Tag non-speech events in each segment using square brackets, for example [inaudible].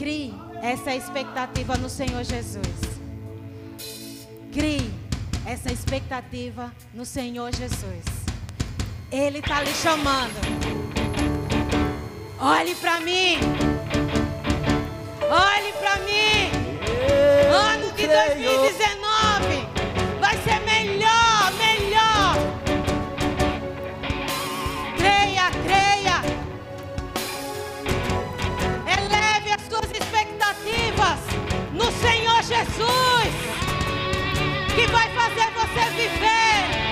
Crie essa expectativa no Senhor Jesus. Crie essa expectativa no Senhor Jesus. Ele está lhe chamando. Olhe para mim. Olhe para mim. Ano de 2019 Jesus, que vai fazer você viver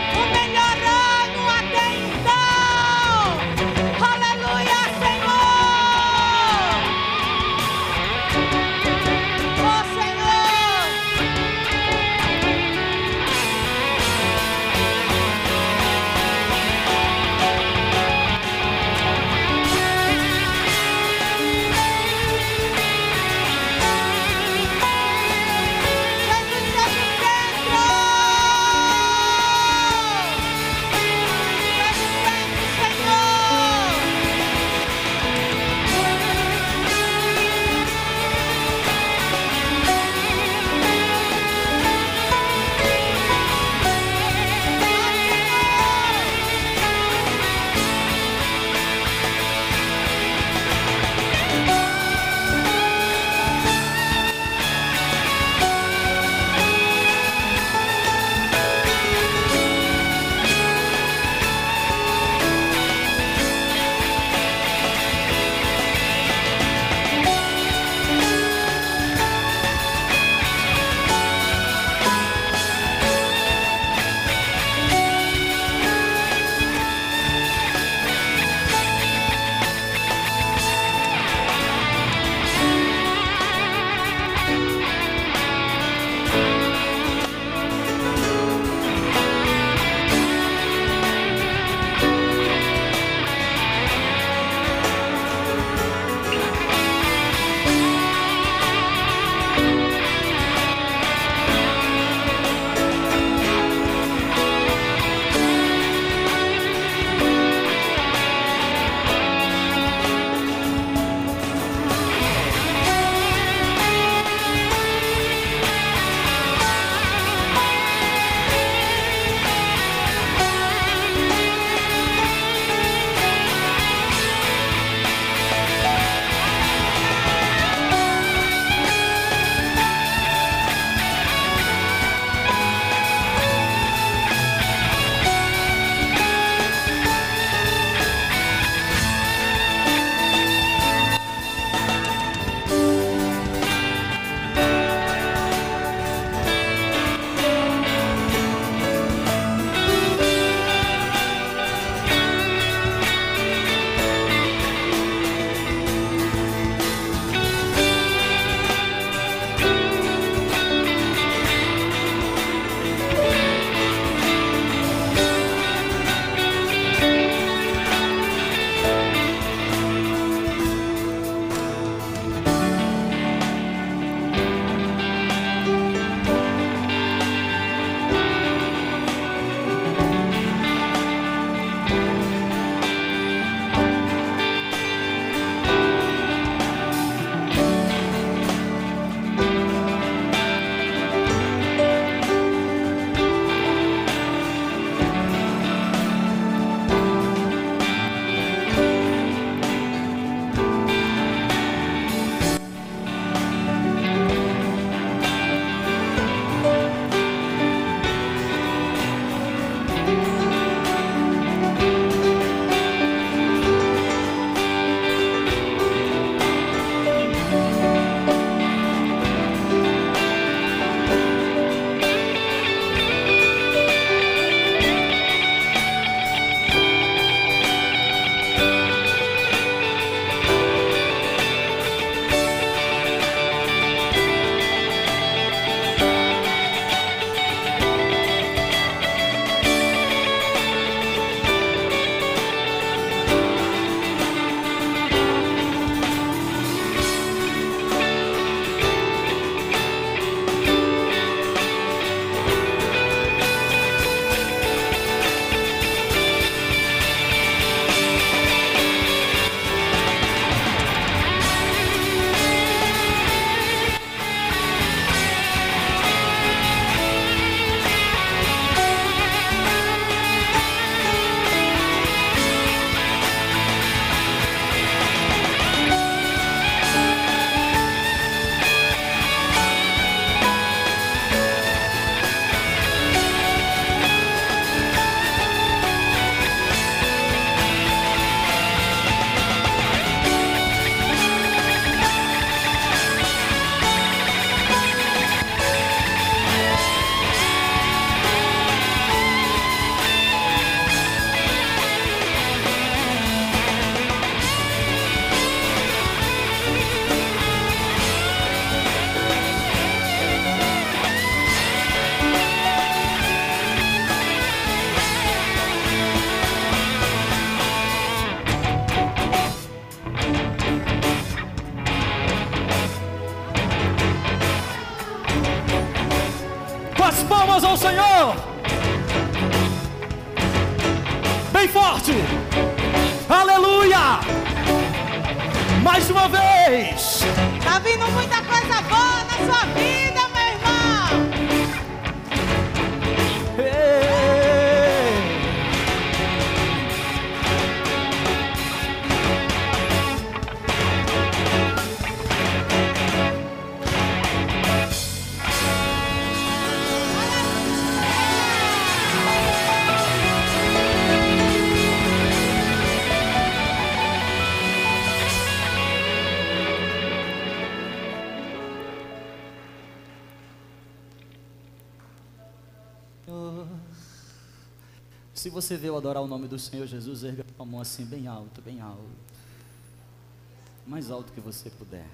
Se você veio adorar o nome do Senhor Jesus, erga a mão assim, bem alto, bem alto. Mais alto que você puder.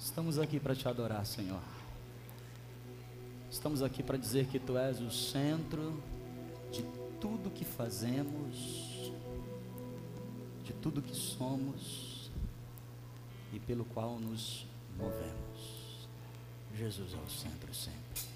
Estamos aqui para te adorar, Senhor. Estamos aqui para dizer que tu és o centro de tudo que fazemos, de tudo que somos e pelo qual nos movemos. Jesus é o centro sempre.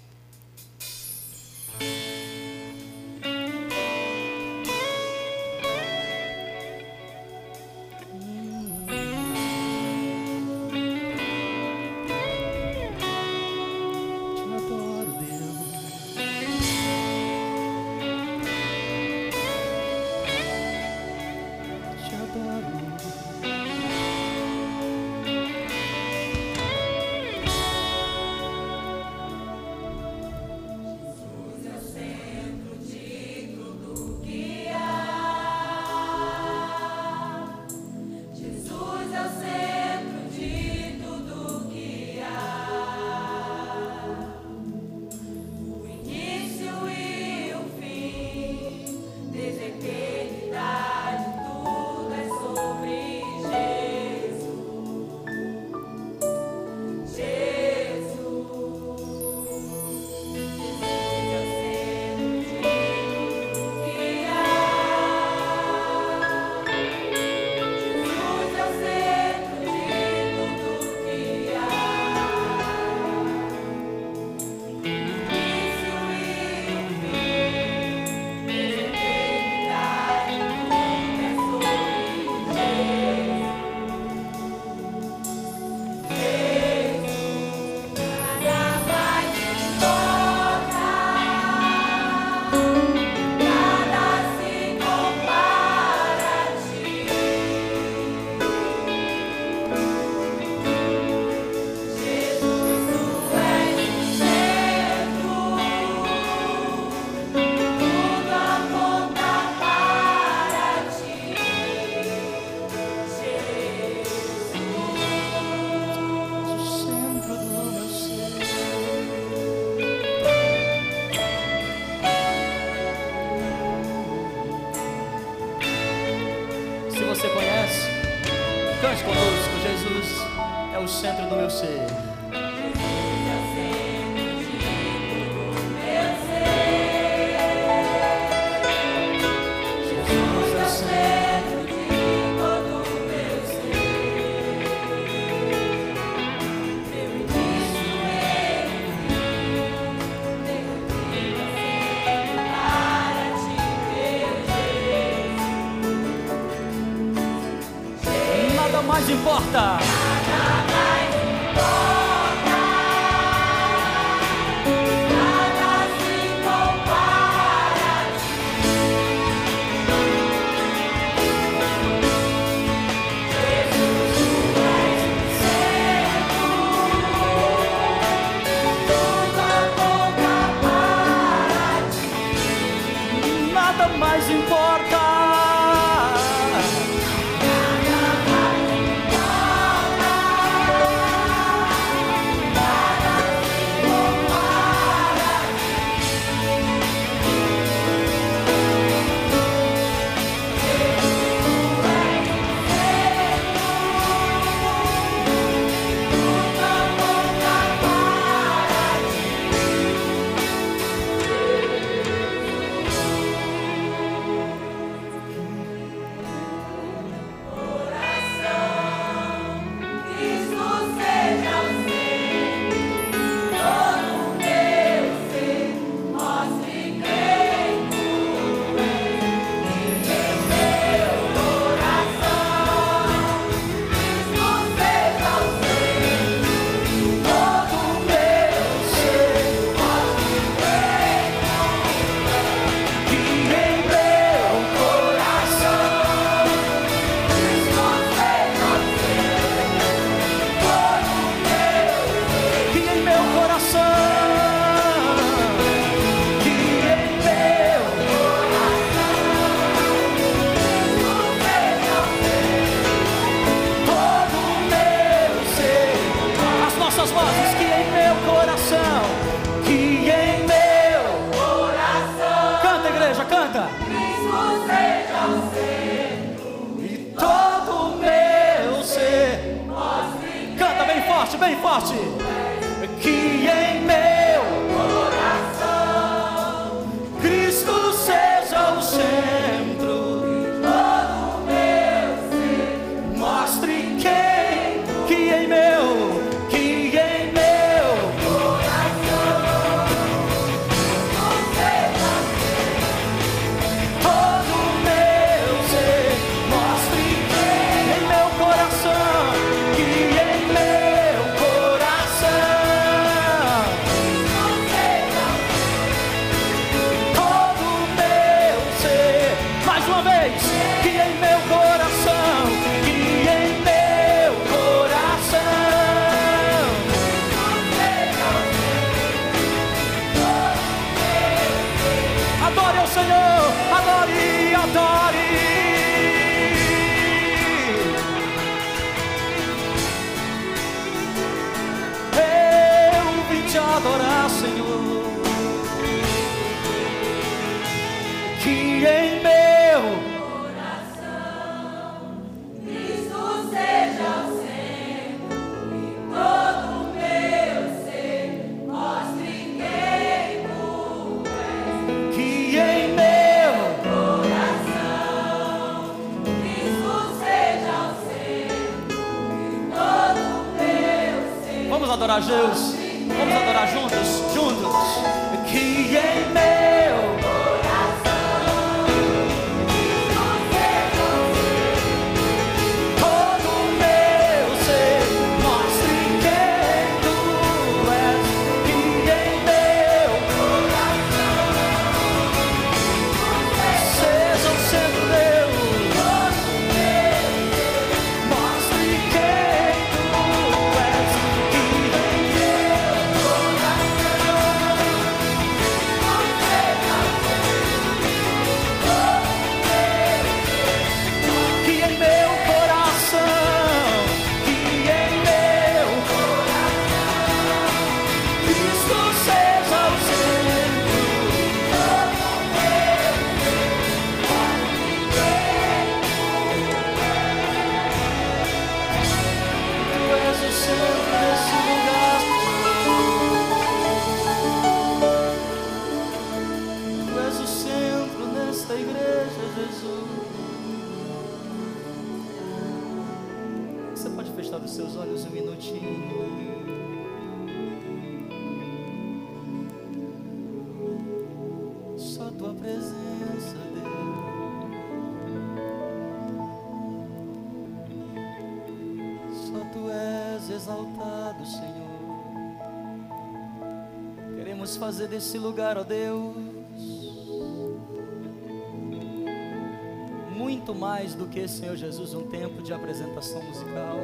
muito mais do que, Senhor Jesus, um tempo de apresentação musical.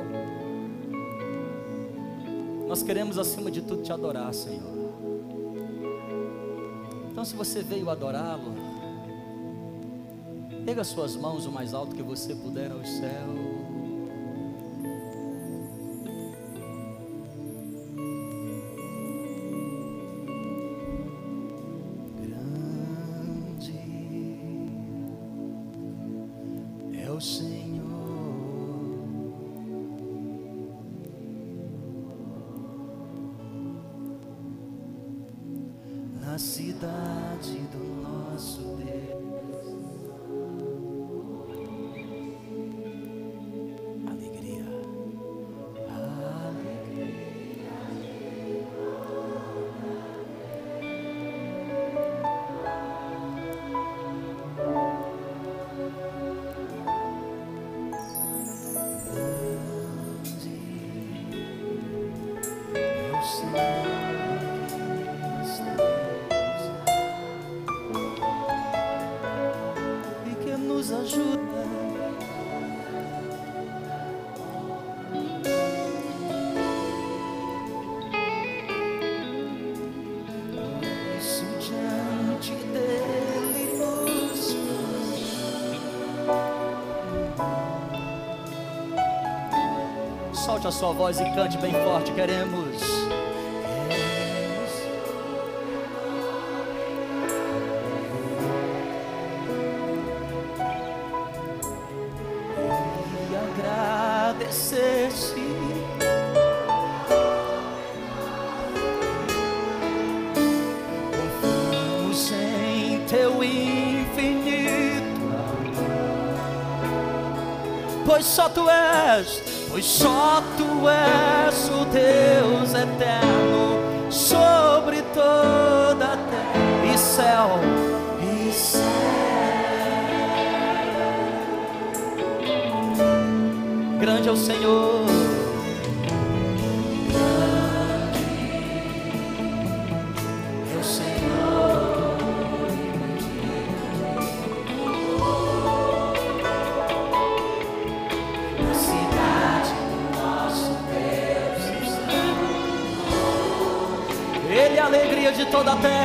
Nós queremos, acima de tudo, te adorar, Senhor. Então, se você veio adorá-lo, pega suas mãos o mais alto que você puder aos céus. sua voz e cante bem forte, queremos. Céu. Grande é o Senhor.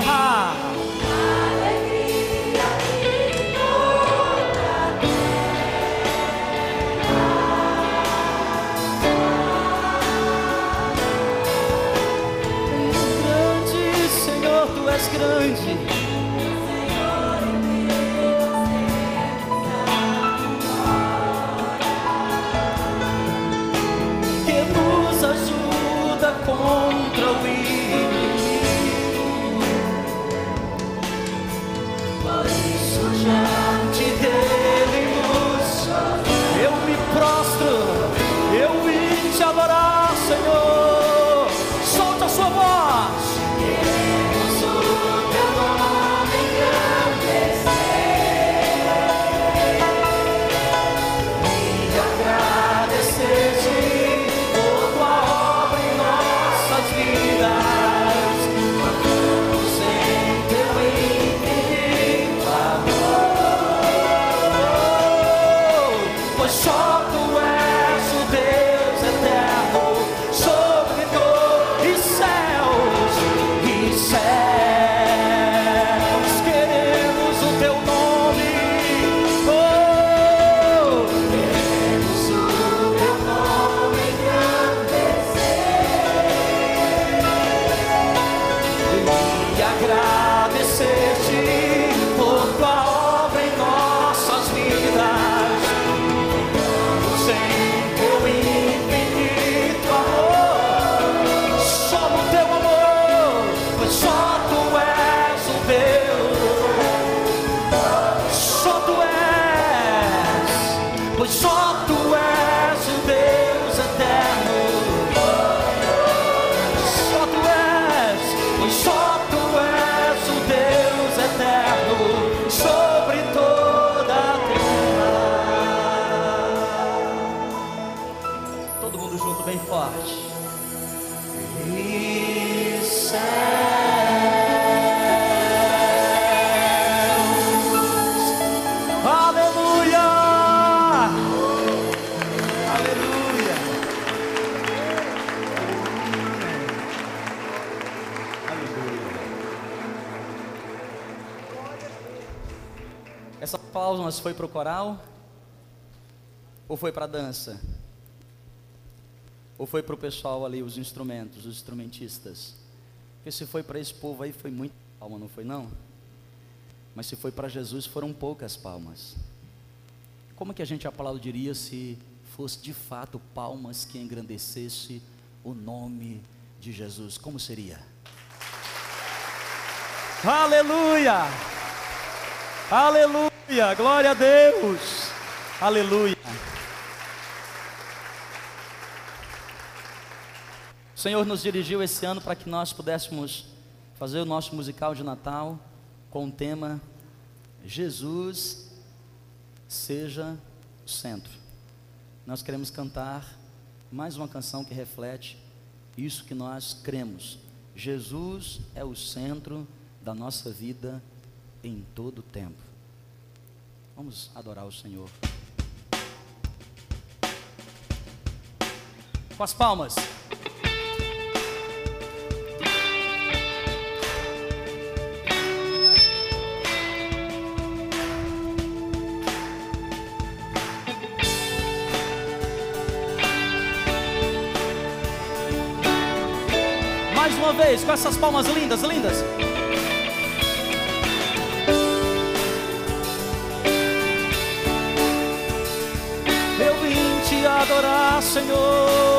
Grande é o és grande. Foi para o coral? Ou foi para a dança? Ou foi para o pessoal ali, os instrumentos, os instrumentistas? Porque se foi para esse povo aí, foi muito palma, não foi não? Mas se foi para Jesus, foram poucas palmas. Como que a gente aplaudiria se fosse de fato palmas que engrandecesse o nome de Jesus? Como seria? Aleluia! Aleluia! Glória a Deus! Aleluia! O Senhor nos dirigiu esse ano para que nós pudéssemos fazer o nosso musical de Natal com o tema Jesus seja o centro. Nós queremos cantar mais uma canção que reflete isso que nós cremos. Jesus é o centro da nossa vida em todo o tempo. Vamos adorar o Senhor. Com as palmas. Mais uma vez, com essas palmas lindas, lindas. Senhor.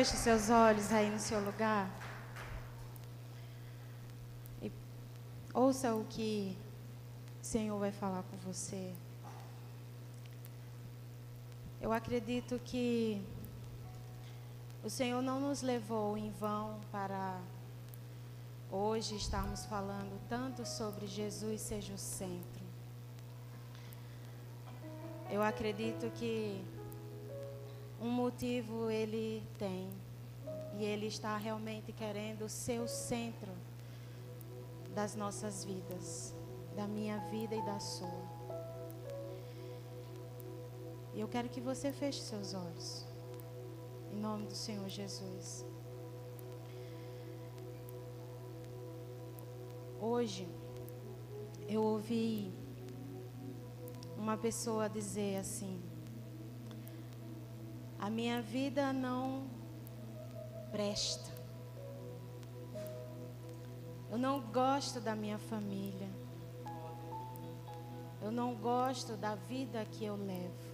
Feche seus olhos aí no seu lugar. E ouça o que o Senhor vai falar com você. Eu acredito que o Senhor não nos levou em vão para hoje estarmos falando tanto sobre Jesus seja o centro. Eu acredito que um motivo ele tem. E ele está realmente querendo ser o centro das nossas vidas, da minha vida e da sua. E eu quero que você feche seus olhos. Em nome do Senhor Jesus. Hoje eu ouvi uma pessoa dizer assim: a minha vida não presta. Eu não gosto da minha família. Eu não gosto da vida que eu levo.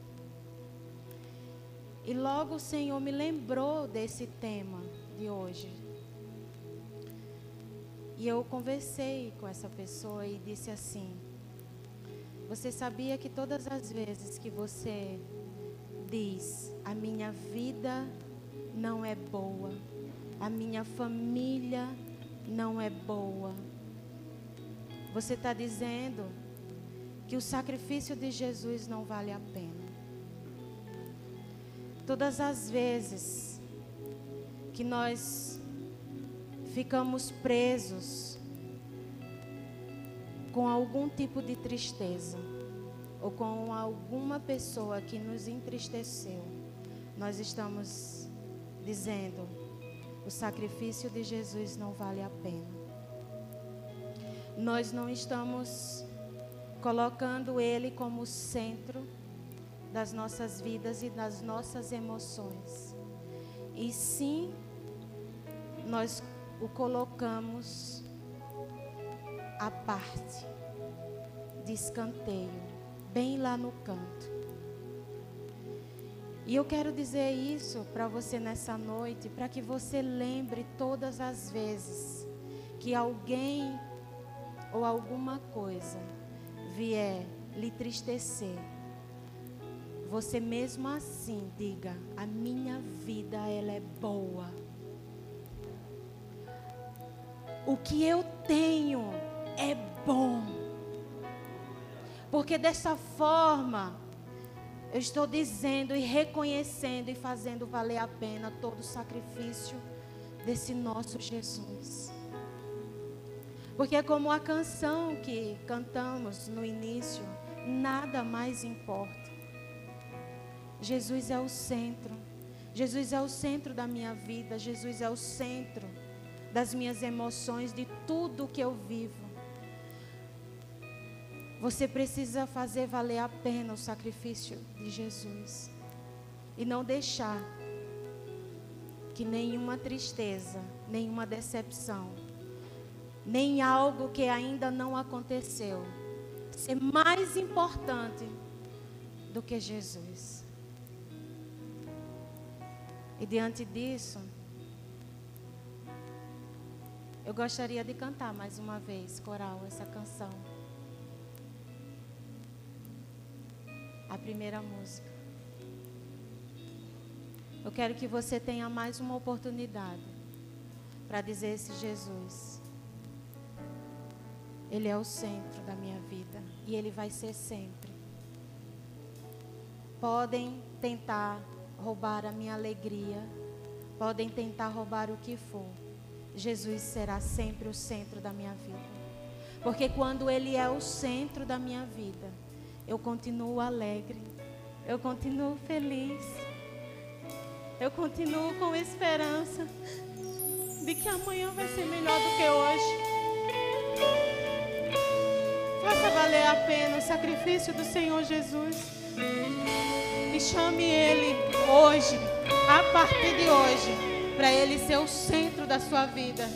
E logo o Senhor me lembrou desse tema de hoje. E eu conversei com essa pessoa e disse assim: Você sabia que todas as vezes que você diz: A minha vida não é boa, a minha família não é boa. Você está dizendo que o sacrifício de Jesus não vale a pena. Todas as vezes que nós ficamos presos com algum tipo de tristeza ou com alguma pessoa que nos entristeceu, nós estamos dizendo: o sacrifício de Jesus não vale a pena. Nós não estamos colocando Ele como centro das nossas vidas e das nossas emoções. E sim, nós o colocamos à parte, de escanteio, bem lá no canto. E eu quero dizer isso para você nessa noite, para que você lembre todas as vezes que alguém ou alguma coisa vier lhe tristecer, você mesmo assim diga: a minha vida ela é boa. O que eu tenho é bom. Porque dessa forma eu estou dizendo e reconhecendo e fazendo valer a pena todo o sacrifício desse nosso Jesus. Porque é como a canção que cantamos no início, nada mais importa. Jesus é o centro. Jesus é o centro da minha vida. Jesus é o centro das minhas emoções, de tudo que eu vivo. Você precisa fazer valer a pena o sacrifício de Jesus. E não deixar que nenhuma tristeza, nenhuma decepção, nem algo que ainda não aconteceu, ser mais importante do que Jesus. E diante disso, eu gostaria de cantar mais uma vez, coral, essa canção. A primeira música. Eu quero que você tenha mais uma oportunidade para dizer esse Jesus. Ele é o centro da minha vida e ele vai ser sempre. Podem tentar roubar a minha alegria, podem tentar roubar o que for. Jesus será sempre o centro da minha vida. Porque quando Ele é o centro da minha vida, eu continuo alegre, eu continuo feliz, eu continuo com esperança de que amanhã vai ser melhor do que hoje. Faça valer a pena o sacrifício do Senhor Jesus. E chame Ele hoje, a partir de hoje, para Ele ser o centro da sua vida.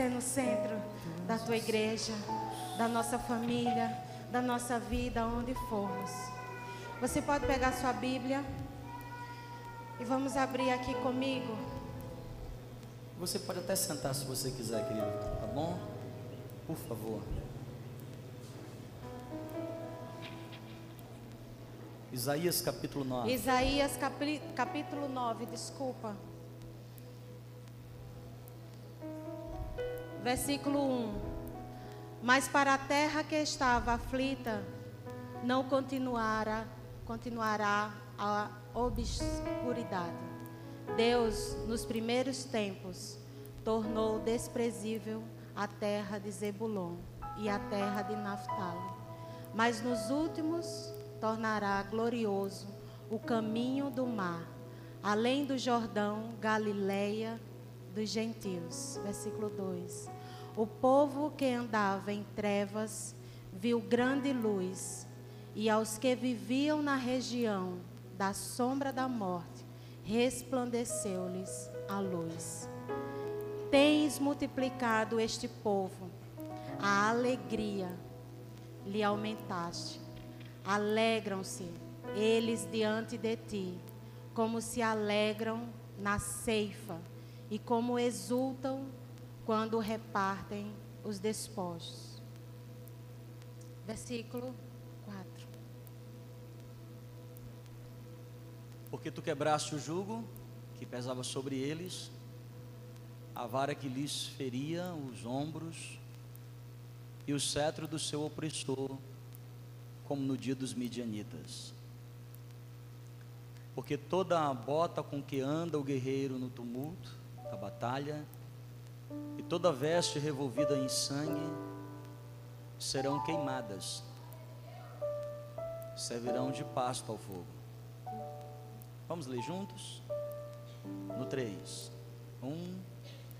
Jesus sendo o centro da tua igreja, da nossa família, da nossa vida, onde formos. Você pode pegar sua Bíblia e vamos abrir aqui comigo. Você pode até sentar se você quiser, querido, tá bom? Por favor. Isaías capítulo 9. Isaías capi- capítulo 9, desculpa. Versículo 1. Mas para a terra que estava aflita, não continuará, continuará a obscuridade. Deus, nos primeiros tempos, tornou desprezível a terra de Zebulon e a terra de Naftali. Mas nos últimos tornará glorioso o caminho do mar, além do Jordão, Galileia dos gentios. Versículo 2. O povo que andava em trevas viu grande luz, e aos que viviam na região da sombra da morte, resplandeceu-lhes a luz. Tens multiplicado este povo, a alegria lhe aumentaste. Alegram-se eles diante de ti, como se alegram na ceifa e como exultam quando repartem os despojos. Versículo 4. Porque tu quebraste o jugo que pesava sobre eles, a vara que lhes feria os ombros, e o cetro do seu opressor, como no dia dos midianitas. Porque toda a bota com que anda o guerreiro no tumulto da batalha, e toda veste revolvida em sangue, serão queimadas, servirão de pasto ao fogo. Vamos ler juntos? No 3. 1,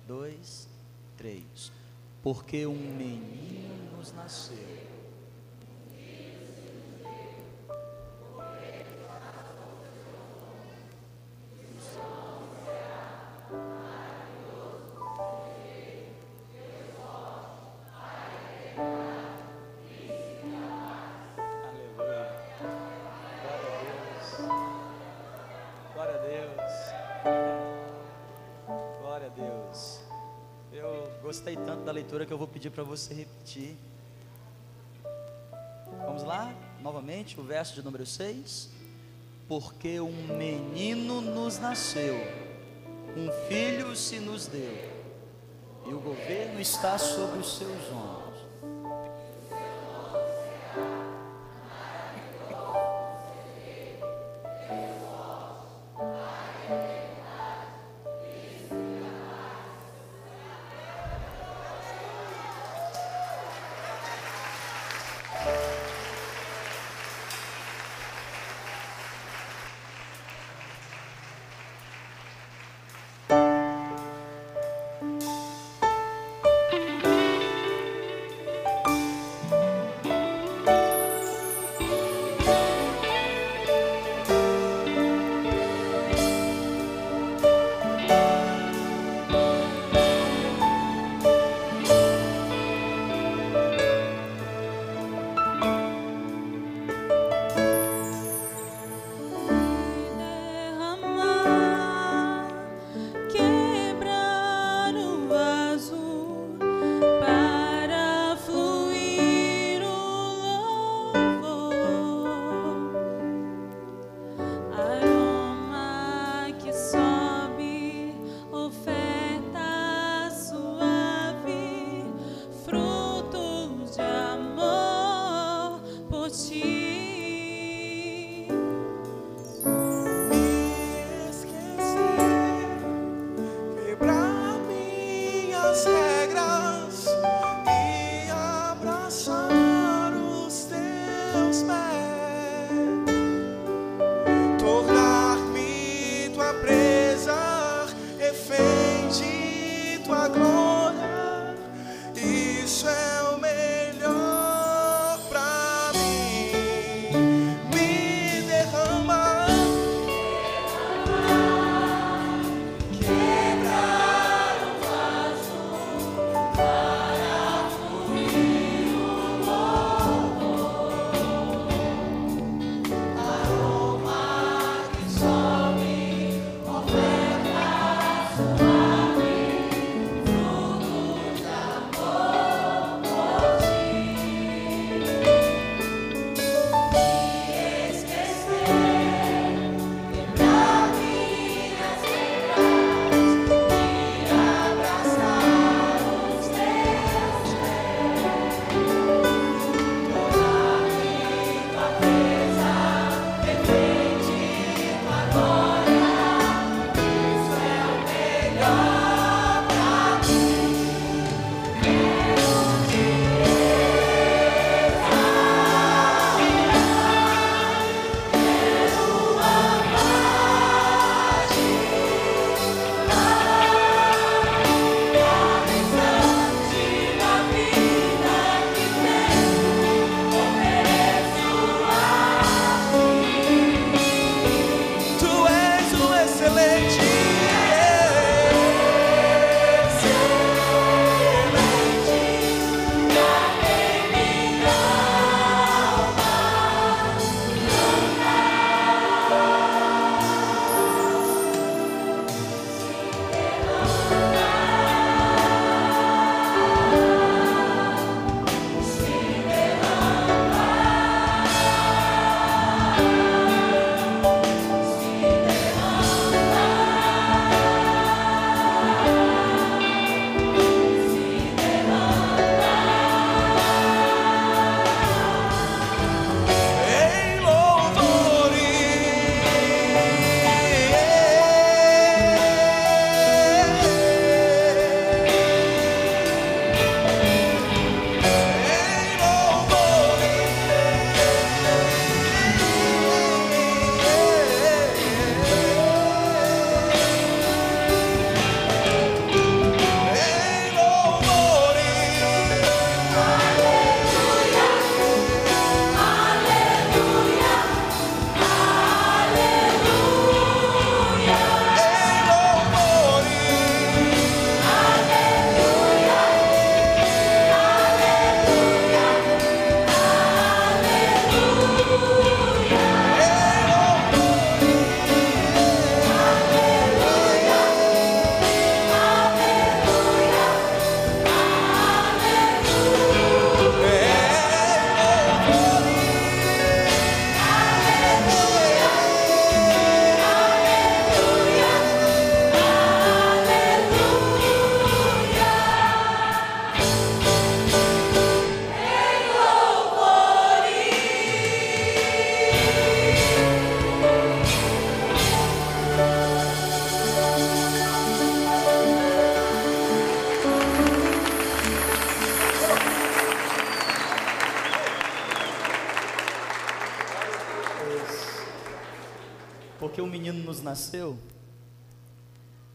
2, 3. Porque um menino nos nasceu. Da leitura que eu vou pedir para você repetir. Vamos lá, novamente, o verso de número 6. Porque um menino nos nasceu, um filho se nos deu, e o governo está sobre os seus ombros.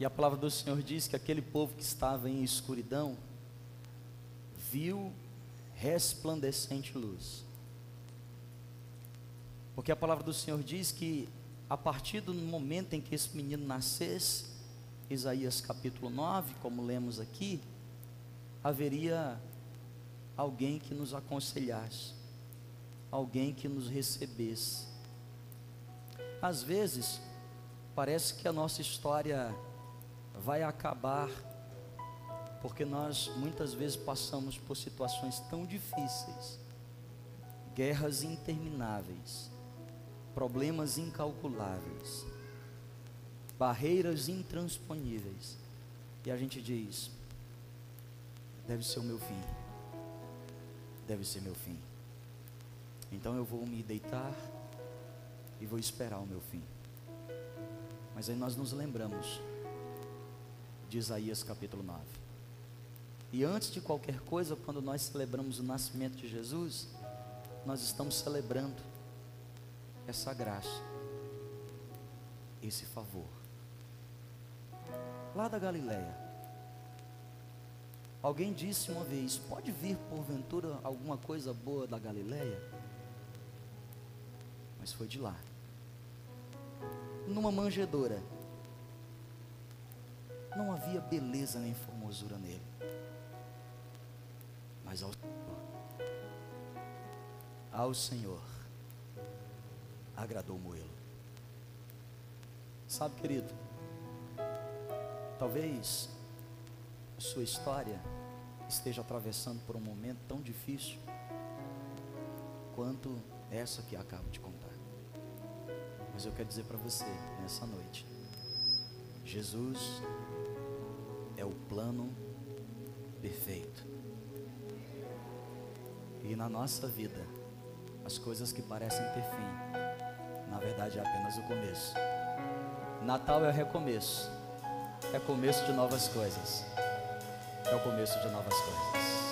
E a palavra do Senhor diz que aquele povo que estava em escuridão viu resplandecente luz. Porque a palavra do Senhor diz que a partir do momento em que esse menino nascesse, Isaías capítulo 9, como lemos aqui, haveria alguém que nos aconselhasse, alguém que nos recebesse. Às vezes, parece que a nossa história vai acabar, porque nós muitas vezes passamos por situações tão difíceis, guerras intermináveis, problemas incalculáveis, barreiras intransponíveis, e a gente diz: deve ser o meu fim, deve ser meu fim. Então eu vou me deitar e vou esperar o meu fim. Mas aí nós nos lembramos de Isaías capítulo 9. E antes de qualquer coisa, quando nós celebramos o nascimento de Jesus, nós estamos celebrando essa graça, esse favor. Lá da Galileia, alguém disse uma vez: pode vir porventura alguma coisa boa da Galileia? Mas foi de lá, numa manjedoura. Não havia beleza nem formosura nele, mas ao Senhor, ao Senhor agradou moê-lo. Sabe, querido, talvez sua história esteja atravessando por um momento tão difícil quanto essa que acabo de contar. Mas eu quero dizer para você nessa noite: Jesus é o plano perfeito. E na nossa vida, as coisas que parecem ter fim, na verdade é apenas o começo. Natal é recomeço, é começo de novas coisas, é o começo de novas coisas.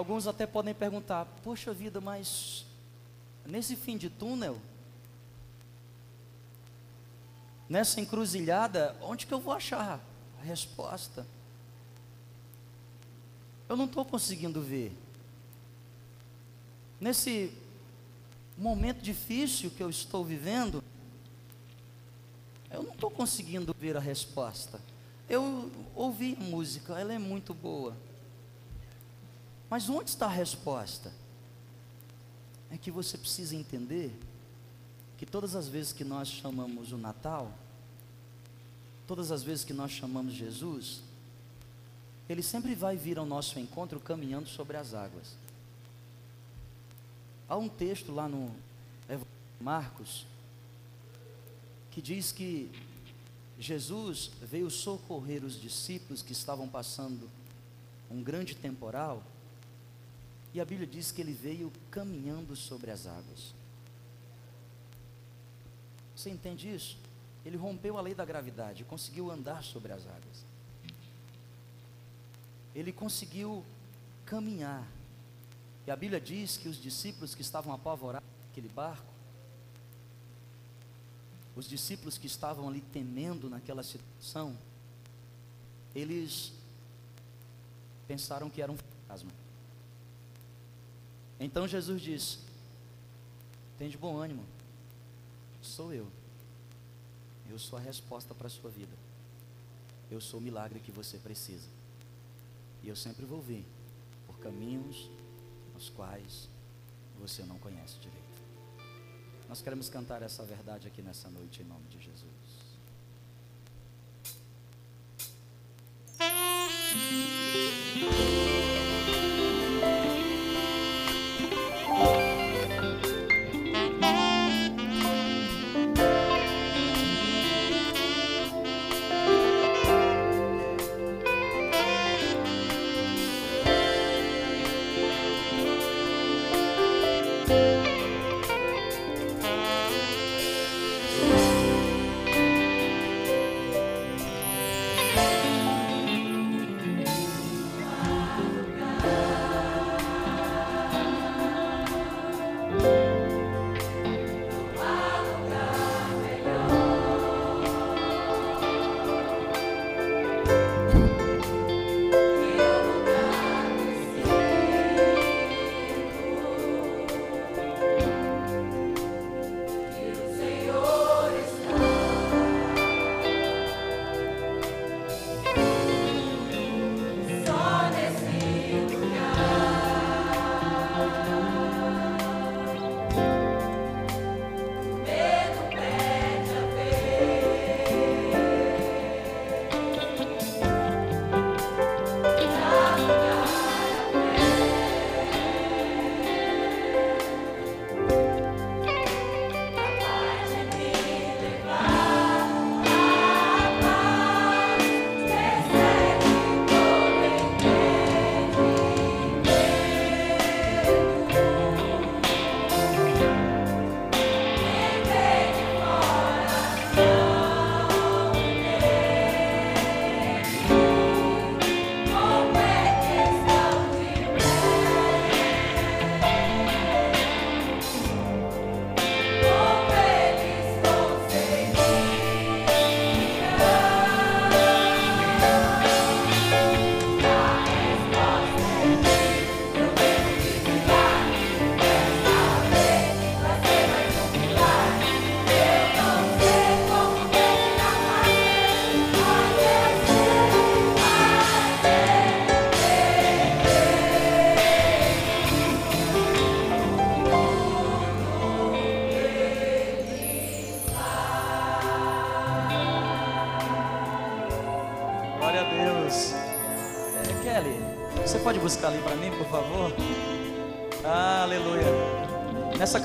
Alguns até podem perguntar: Poxa vida, mas nesse fim de túnel, nessa encruzilhada, onde que eu vou achar a resposta? Eu não estou conseguindo ver. Nesse momento difícil que eu estou vivendo, eu não estou conseguindo ver a resposta. Eu ouvi a música, ela é muito boa. Mas onde está a resposta? É que você precisa entender que todas as vezes que nós chamamos o Natal, todas as vezes que nós chamamos Jesus, ele sempre vai vir ao nosso encontro caminhando sobre as águas. Há um texto lá no Marcos que diz que Jesus veio socorrer os discípulos que estavam passando um grande temporal, e a Bíblia diz que ele veio caminhando sobre as águas. Você entende isso? Ele rompeu a lei da gravidade, conseguiu andar sobre as águas. Ele conseguiu caminhar. E a Bíblia diz que os discípulos que estavam apavorados naquele barco, os discípulos que estavam ali temendo naquela situação, eles pensaram que era um fantasma. Então Jesus disse: Tem de bom ânimo, sou eu. Eu sou a resposta para a sua vida. Eu sou o milagre que você precisa. E eu sempre vou vir por caminhos os quais você não conhece direito. Nós queremos cantar essa verdade aqui nessa noite em nome de Jesus. [laughs]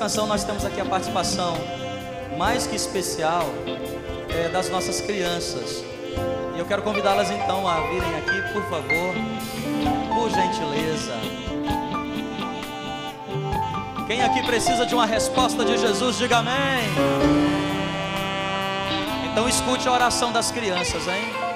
Canção nós temos aqui a participação mais que especial é, das nossas crianças. E eu quero convidá-las então a virem aqui, por favor, por gentileza. Quem aqui precisa de uma resposta de Jesus, diga amém. Então escute a oração das crianças, hein?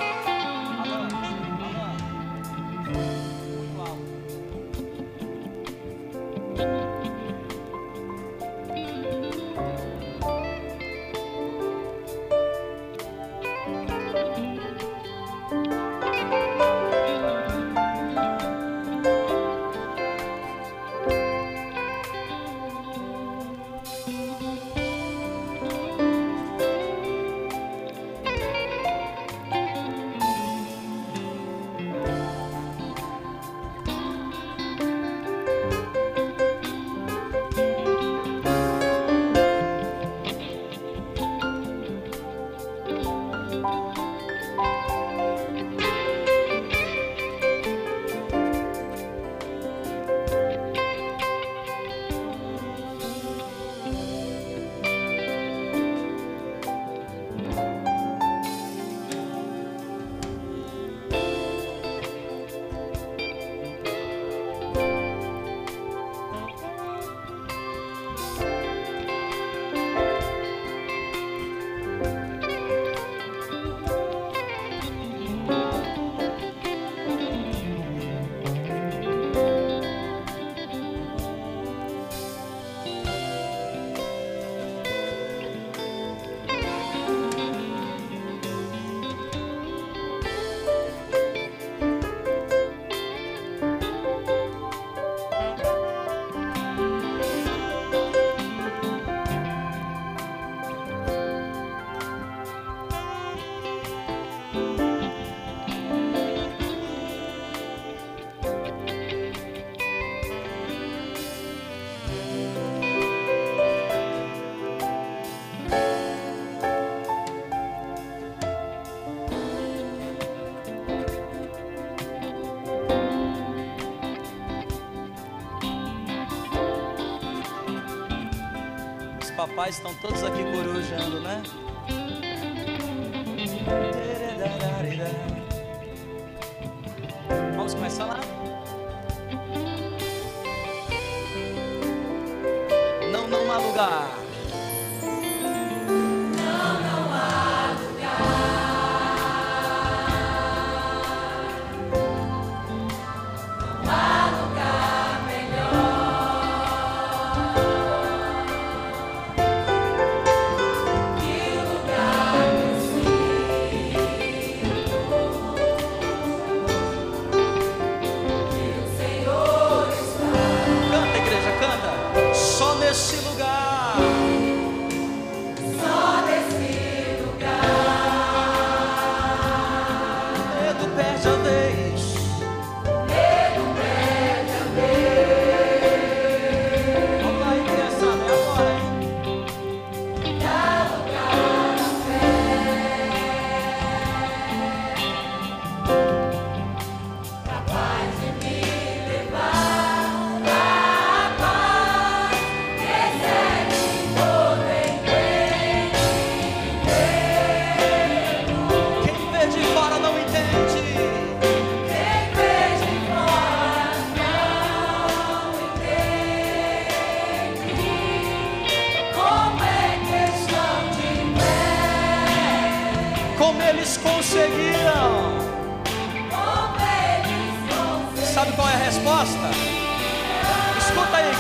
estão todos aqui corujando, né?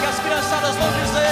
as criançadas vão dizer.